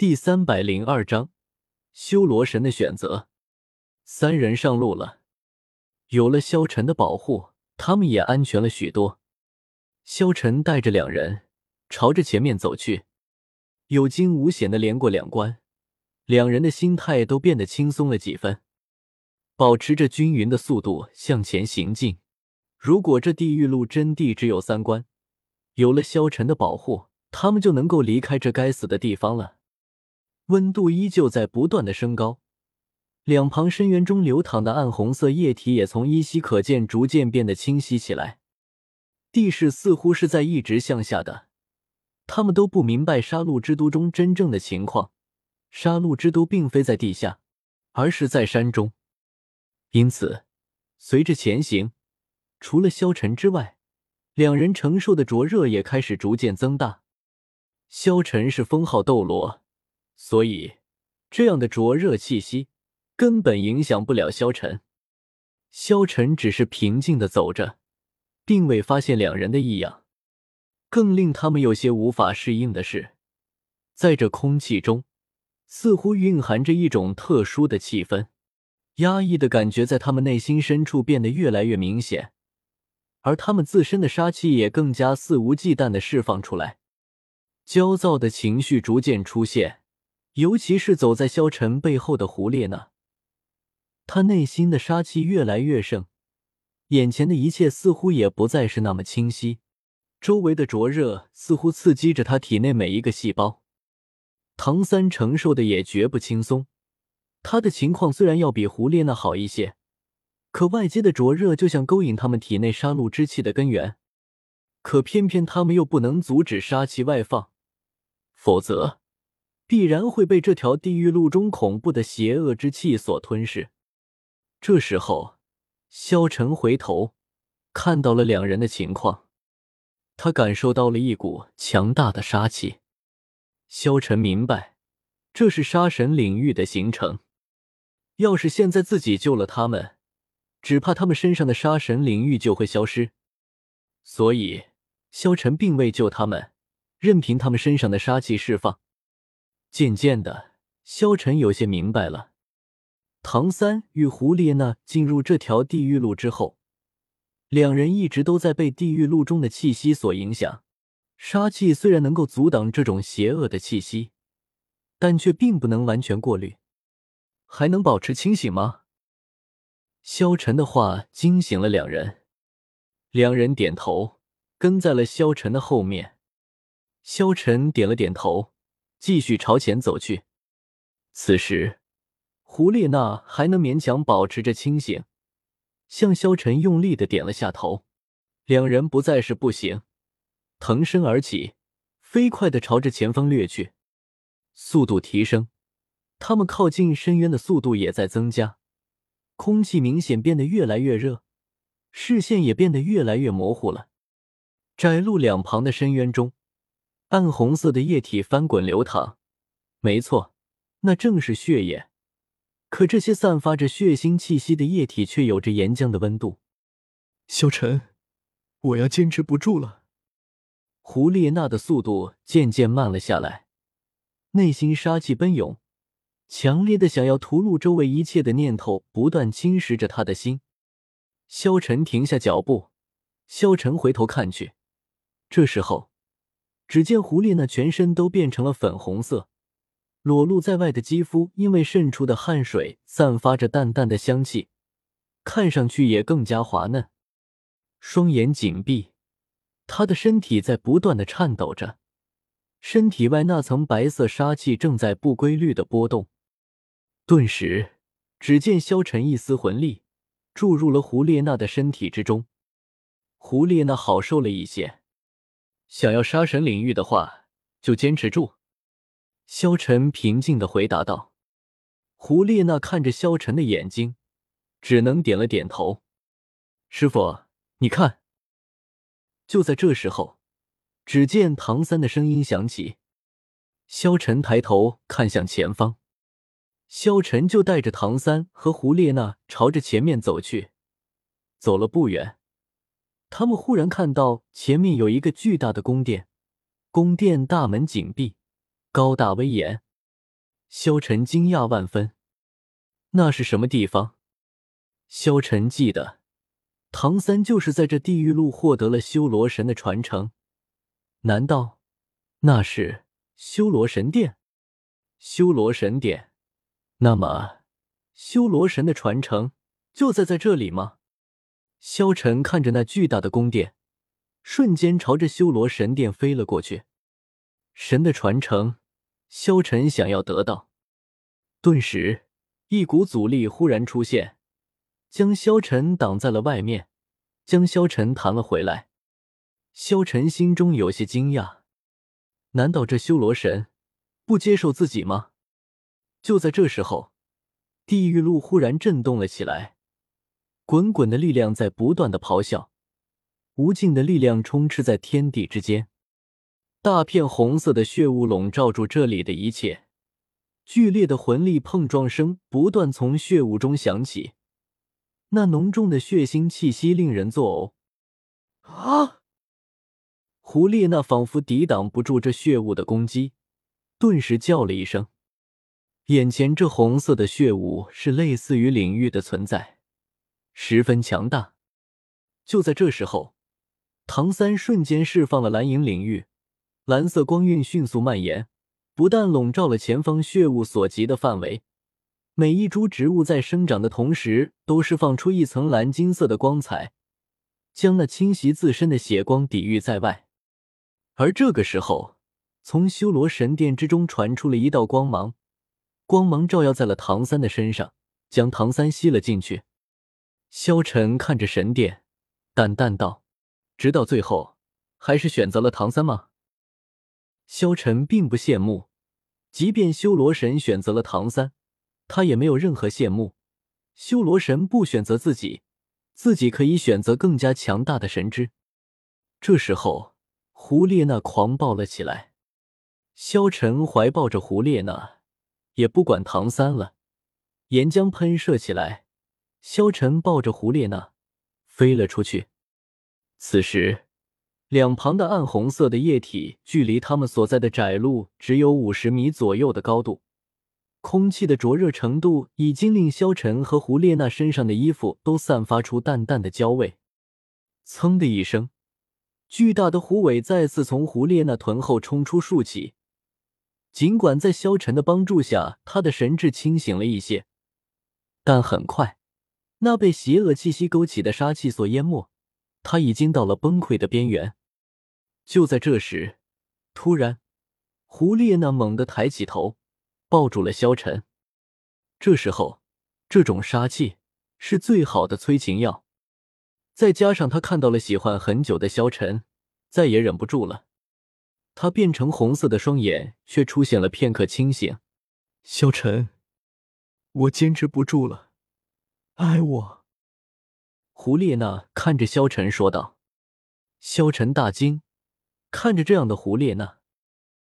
第三百零二章，修罗神的选择。三人上路了，有了萧晨的保护，他们也安全了许多。萧晨带着两人朝着前面走去，有惊无险的连过两关，两人的心态都变得轻松了几分，保持着均匀的速度向前行进。如果这地狱路真谛只有三关，有了萧晨的保护，他们就能够离开这该死的地方了。温度依旧在不断的升高，两旁深渊中流淌的暗红色液体也从依稀可见逐渐变得清晰起来。地势似乎是在一直向下的，他们都不明白杀戮之都中真正的情况。杀戮之都并非在地下，而是在山中。因此，随着前行，除了萧晨之外，两人承受的灼热也开始逐渐增大。萧晨是封号斗罗。所以，这样的灼热气息根本影响不了萧晨。萧晨只是平静的走着，并未发现两人的异样。更令他们有些无法适应的是，在这空气中，似乎蕴含着一种特殊的气氛，压抑的感觉在他们内心深处变得越来越明显，而他们自身的杀气也更加肆无忌惮的释放出来，焦躁的情绪逐渐出现。尤其是走在萧晨背后的胡列娜，他内心的杀气越来越盛，眼前的一切似乎也不再是那么清晰，周围的灼热似乎刺激着他体内每一个细胞。唐三承受的也绝不轻松，他的情况虽然要比胡列娜好一些，可外界的灼热就像勾引他们体内杀戮之气的根源，可偏偏他们又不能阻止杀气外放，否则。必然会被这条地狱路中恐怖的邪恶之气所吞噬。这时候，萧晨回头看到了两人的情况，他感受到了一股强大的杀气。萧晨明白，这是杀神领域的形成。要是现在自己救了他们，只怕他们身上的杀神领域就会消失。所以，萧晨并未救他们，任凭他们身上的杀气释放。渐渐的，萧晨有些明白了。唐三与胡列娜进入这条地狱路之后，两人一直都在被地狱路中的气息所影响。杀气虽然能够阻挡这种邪恶的气息，但却并不能完全过滤。还能保持清醒吗？萧晨的话惊醒了两人，两人点头，跟在了萧晨的后面。萧晨点了点头。继续朝前走去。此时，胡列娜还能勉强保持着清醒，向萧晨用力的点了下头。两人不再是步行，腾身而起，飞快的朝着前方掠去。速度提升，他们靠近深渊的速度也在增加。空气明显变得越来越热，视线也变得越来越模糊了。窄路两旁的深渊中。暗红色的液体翻滚流淌，没错，那正是血液。可这些散发着血腥气息的液体却有着岩浆的温度。萧晨，我要坚持不住了。胡列娜的速度渐渐慢了下来，内心杀气奔涌，强烈的想要屠戮周围一切的念头不断侵蚀着他的心。萧晨停下脚步，萧晨回头看去，这时候。只见狐狸那全身都变成了粉红色，裸露在外的肌肤因为渗出的汗水散发着淡淡的香气，看上去也更加滑嫩。双眼紧闭，他的身体在不断的颤抖着，身体外那层白色杀气正在不规律的波动。顿时，只见萧晨一丝魂力注入了胡列娜的身体之中，胡列娜好受了一些。想要杀神领域的话，就坚持住。”萧晨平静的回答道。胡列娜看着萧晨的眼睛，只能点了点头。“师傅，你看。”就在这时候，只见唐三的声音响起。萧晨抬头看向前方，萧晨就带着唐三和胡列娜朝着前面走去。走了不远。他们忽然看到前面有一个巨大的宫殿，宫殿大门紧闭，高大威严。萧晨惊讶万分，那是什么地方？萧晨记得，唐三就是在这地狱路获得了修罗神的传承。难道那是修罗神殿？修罗神殿，那么修罗神的传承就在在这里吗？萧晨看着那巨大的宫殿，瞬间朝着修罗神殿飞了过去。神的传承。萧晨想要得到，顿时一股阻力忽然出现，将萧晨挡在了外面，将萧晨弹了回来。萧晨心中有些惊讶，难道这修罗神不接受自己吗？就在这时候，地狱路忽然震动了起来，滚滚的力量在不断的咆哮，无尽的力量充斥在天地之间。大片红色的血雾笼罩住这里的一切，剧烈的魂力碰撞声不断从血雾中响起，那浓重的血腥气息令人作呕。啊！胡列娜仿佛抵挡不住这血雾的攻击，顿时叫了一声。眼前这红色的血雾是类似于领域的存在，十分强大。就在这时候，唐三瞬间释放了蓝银领域。蓝色光晕迅速蔓延，不但笼罩了前方血雾所及的范围，每一株植物在生长的同时都释放出一层蓝金色的光彩，将那侵袭自身的血光抵御在外。而这个时候，从修罗神殿之中传出了一道光芒，光芒照耀在了唐三的身上，将唐三吸了进去。萧晨看着神殿，淡淡道：“直到最后，还是选择了唐三吗？”萧晨并不羡慕，即便修罗神选择了唐三，他也没有任何羡慕。修罗神不选择自己，自己可以选择更加强大的神之。这时候，胡列娜狂暴了起来。萧晨怀抱着胡列娜，也不管唐三了，岩浆喷射起来。萧晨抱着胡列娜飞了出去。此时。两旁的暗红色的液体，距离他们所在的窄路只有五十米左右的高度。空气的灼热程度已经令萧晨和胡列娜身上的衣服都散发出淡淡的焦味。噌的一声，巨大的狐尾再次从胡列娜臀后冲出竖起。尽管在萧晨的帮助下，他的神智清醒了一些，但很快，那被邪恶气息勾起的杀气所淹没，他已经到了崩溃的边缘。就在这时，突然，胡列娜猛地抬起头，抱住了萧晨。这时候，这种杀气是最好的催情药，再加上他看到了喜欢很久的萧晨，再也忍不住了。他变成红色的双眼却出现了片刻清醒。萧晨，我坚持不住了，爱我。胡列娜看着萧晨说道。萧晨大惊。看着这样的胡列娜，